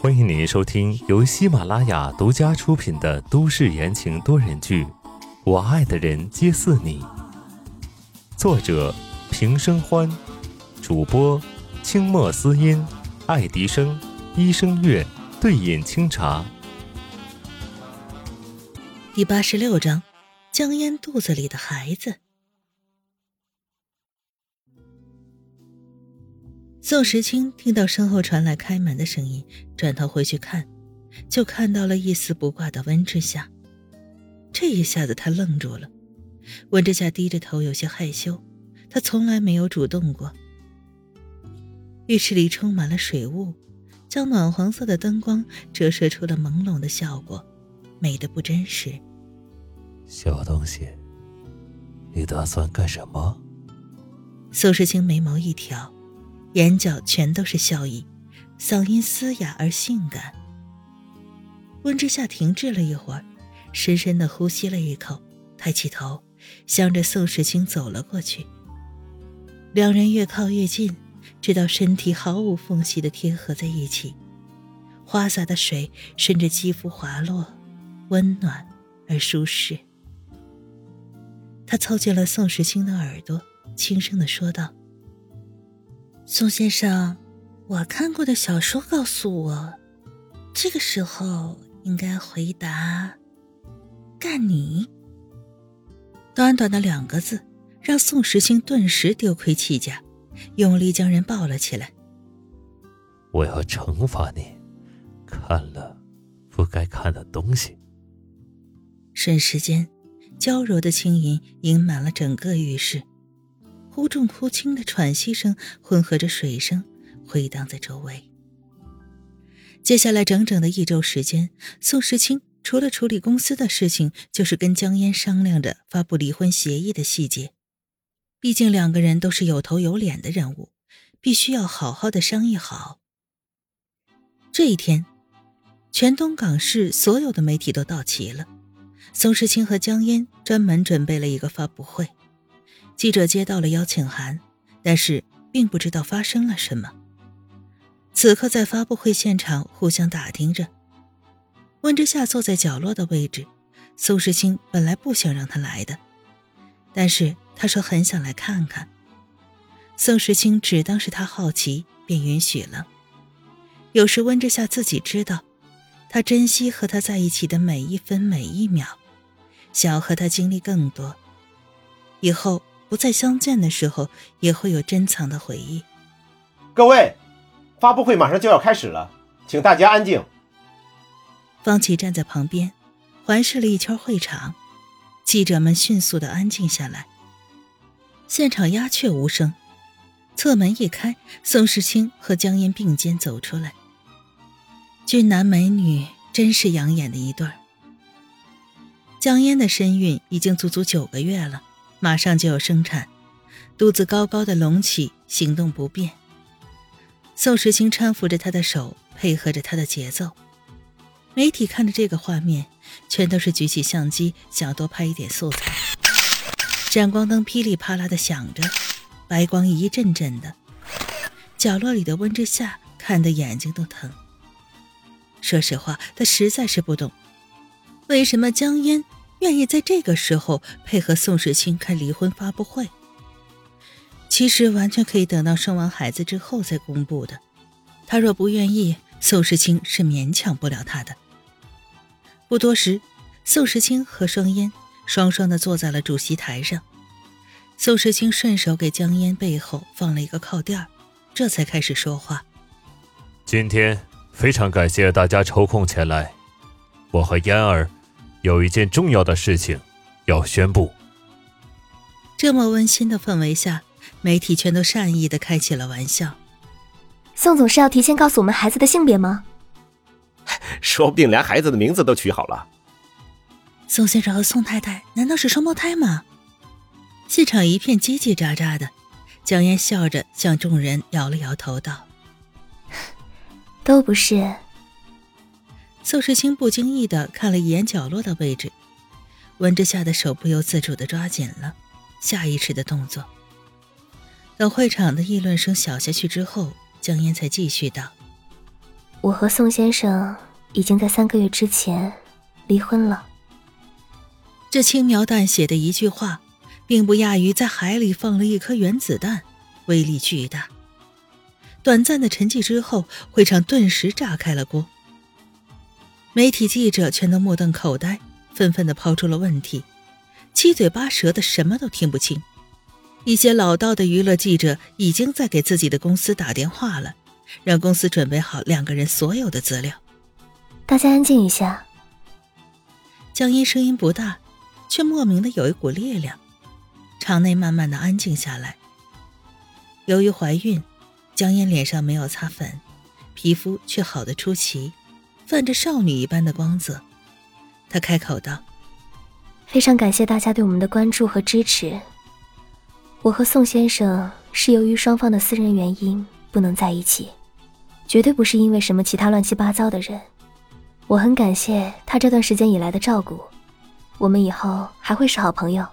欢迎您收听由喜马拉雅独家出品的都市言情多人剧《我爱的人皆似你》，作者平生欢，主播清墨思音、爱迪生、医生月、对饮清茶。第八十六章，江烟肚子里的孩子。宋时清听到身后传来开门的声音，转头回去看，就看到了一丝不挂的温之夏。这一下子他愣住了。温之夏低着头，有些害羞，他从来没有主动过。浴室里充满了水雾，将暖黄色的灯光折射出了朦胧的效果，美得不真实。小东西，你打算干什么？宋时清眉毛一挑。眼角全都是笑意，嗓音嘶哑而性感。温之夏停滞了一会儿，深深的呼吸了一口，抬起头，向着宋时清走了过去。两人越靠越近，直到身体毫无缝隙的贴合在一起，花洒的水顺着肌肤滑落，温暖而舒适。他凑近了宋时清的耳朵，轻声的说道。宋先生，我看过的小说告诉我，这个时候应该回答“干你”。短短的两个字，让宋时清顿时丢盔弃甲，用力将人抱了起来。我要惩罚你，看了不该看的东西。瞬时间，娇柔的轻吟盈满了整个浴室。忽重忽轻的喘息声混合着水声，回荡在周围。接下来整整的一周时间，宋时清除了处理公司的事情，就是跟江烟商量着发布离婚协议的细节。毕竟两个人都是有头有脸的人物，必须要好好的商议好。这一天，全东港市所有的媒体都到齐了，宋时清和江烟专门准备了一个发布会。记者接到了邀请函，但是并不知道发生了什么。此刻在发布会现场互相打听着。温之夏坐在角落的位置，宋时清本来不想让他来的，但是他说很想来看看。宋时清只当是他好奇，便允许了。有时温之夏自己知道，他珍惜和他在一起的每一分每一秒，想要和他经历更多，以后。不再相见的时候，也会有珍藏的回忆。各位，发布会马上就要开始了，请大家安静。方琦站在旁边，环视了一圈会场，记者们迅速的安静下来。现场鸦雀无声。侧门一开，宋时清和江烟并肩走出来。俊男美女，真是养眼的一对儿。江烟的身孕已经足足九个月了。马上就要生产，肚子高高的隆起，行动不便。宋时清搀扶着她的手，配合着她的节奏。媒体看着这个画面，全都是举起相机，想要多拍一点素材。闪光灯噼里啪啦的响着，白光一阵阵的。角落里的温之夏看得眼睛都疼。说实话，他实在是不懂，为什么江烟。愿意在这个时候配合宋时清开离婚发布会，其实完全可以等到生完孩子之后再公布的。他若不愿意，宋时清是勉强不了他的。不多时，宋时清和双烟双双的坐在了主席台上。宋时清顺手给江烟背后放了一个靠垫这才开始说话。今天非常感谢大家抽空前来，我和嫣儿。有一件重要的事情要宣布。这么温馨的氛围下，媒体全都善意的开起了玩笑。宋总是要提前告诉我们孩子的性别吗？说不定连孩子的名字都取好了。宋先生和宋太太难道是双胞胎吗？现场一片叽叽喳喳的。江烟笑着向众人摇了摇头，道：“ 都不是。”宋时清不经意的看了一眼角落的位置，温之夏的手不由自主的抓紧了，下意识的动作。等会场的议论声小下去之后，江烟才继续道：“我和宋先生已经在三个月之前离婚了。这轻描淡写的一句话，并不亚于在海里放了一颗原子弹，威力巨大。短暂的沉寂之后，会场顿时炸开了锅。媒体记者全都目瞪口呆，纷纷的抛出了问题，七嘴八舌的，什么都听不清。一些老道的娱乐记者已经在给自己的公司打电话了，让公司准备好两个人所有的资料。大家安静一下。江音声音不大，却莫名的有一股力量，场内慢慢的安静下来。由于怀孕，江音脸上没有擦粉，皮肤却好的出奇，泛着少女一般的光泽。她开口道：“非常感谢大家对我们的关注和支持。”我和宋先生是由于双方的私人原因不能在一起，绝对不是因为什么其他乱七八糟的人。我很感谢他这段时间以来的照顾，我们以后还会是好朋友。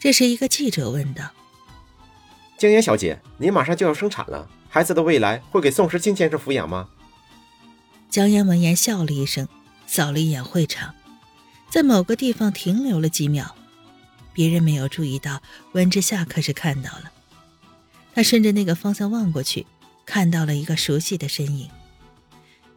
这是一个记者问道：“江烟小姐，您马上就要生产了，孩子的未来会给宋时清先生抚养吗？”江烟闻言笑了一声，扫了一眼会场，在某个地方停留了几秒。别人没有注意到，温之夏可是看到了。他顺着那个方向望过去，看到了一个熟悉的身影。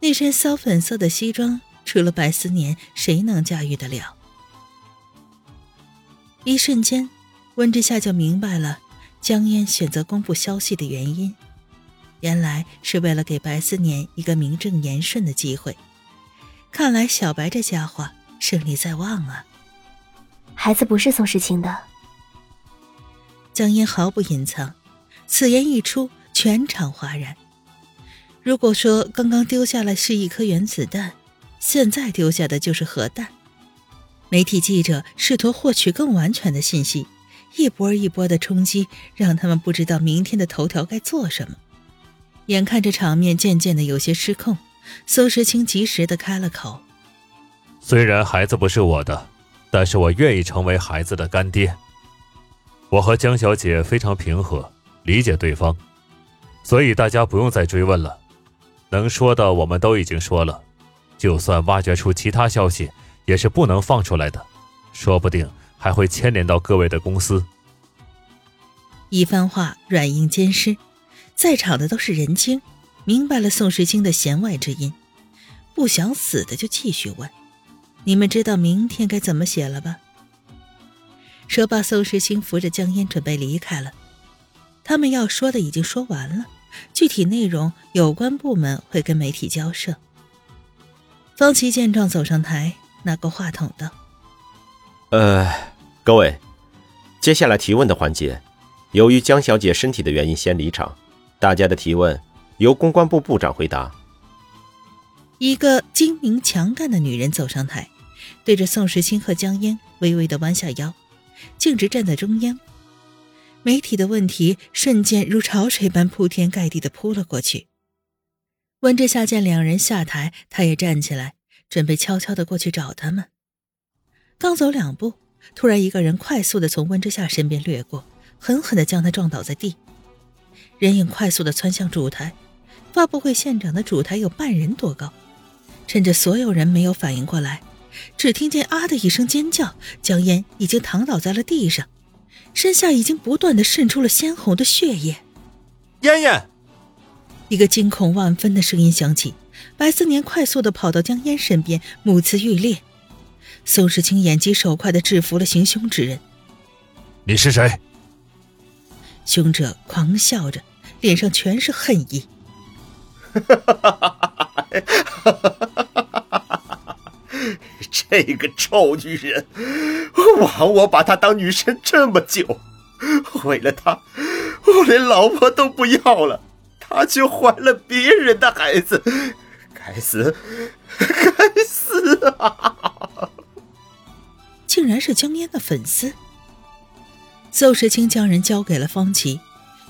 那身骚粉色的西装，除了白思年，谁能驾驭得了？一瞬间，温之夏就明白了江烟选择公布消息的原因。原来是为了给白思年一个名正言顺的机会。看来小白这家伙胜利在望啊！孩子不是宋时清的。江烟毫不隐藏，此言一出，全场哗然。如果说刚刚丢下来是一颗原子弹，现在丢下的就是核弹。媒体记者试图获取更完全的信息，一波一波的冲击，让他们不知道明天的头条该做什么。眼看着场面渐渐的有些失控，苏时清及时的开了口：“虽然孩子不是我的。”但是我愿意成为孩子的干爹。我和江小姐非常平和，理解对方，所以大家不用再追问了。能说的我们都已经说了，就算挖掘出其他消息，也是不能放出来的，说不定还会牵连到各位的公司。一番话软硬兼施，在场的都是人精，明白了宋时清的弦外之音，不想死的就继续问。你们知道明天该怎么写了吧？说罢，宋时清扶着江烟准备离开了。他们要说的已经说完了，具体内容有关部门会跟媒体交涉。方琦见状走上台，拿过话筒道：“呃，各位，接下来提问的环节，由于江小姐身体的原因先离场，大家的提问由公关部部长回答。”一个精明强干的女人走上台，对着宋时清和江烟微微的弯下腰，径直站在中央。媒体的问题瞬间如潮水般铺天盖地的扑了过去。温之夏见两人下台，他也站起来，准备悄悄的过去找他们。刚走两步，突然一个人快速的从温之夏身边掠过，狠狠的将他撞倒在地。人影快速的窜向主台，发布会现场的主台有半人多高。趁着所有人没有反应过来，只听见“啊”的一声尖叫，江烟已经躺倒在了地上，身下已经不断的渗出了鲜红的血液。烟烟，一个惊恐万分的声音响起。白思年快速的跑到江烟身边，目眦欲裂。宋时清眼疾手快的制服了行凶之人。你是谁？凶者狂笑着，脸上全是恨意。这个臭女人，枉我把她当女神这么久，为了她，我连老婆都不要了，她却怀了别人的孩子，该死，该死啊！竟然是江烟的粉丝。邹时清将人交给了方琦，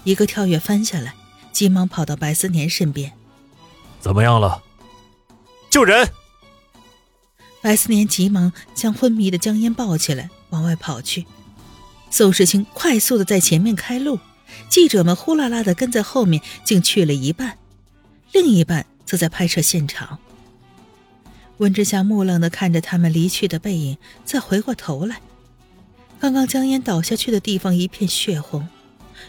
一个跳跃翻下来，急忙跑到白思年身边。怎么样了？救人！白思年急忙将昏迷的江烟抱起来，往外跑去。宋世清快速的在前面开路，记者们呼啦啦的跟在后面，竟去了一半，另一半则在拍摄现场。温之夏木愣的看着他们离去的背影，再回过头来，刚刚江烟倒下去的地方一片血红，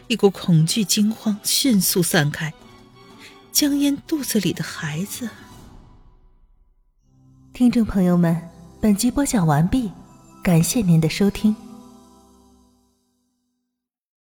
一股恐惧惊慌迅速散开。江烟肚子里的孩子。听众朋友们，本集播讲完毕，感谢您的收听。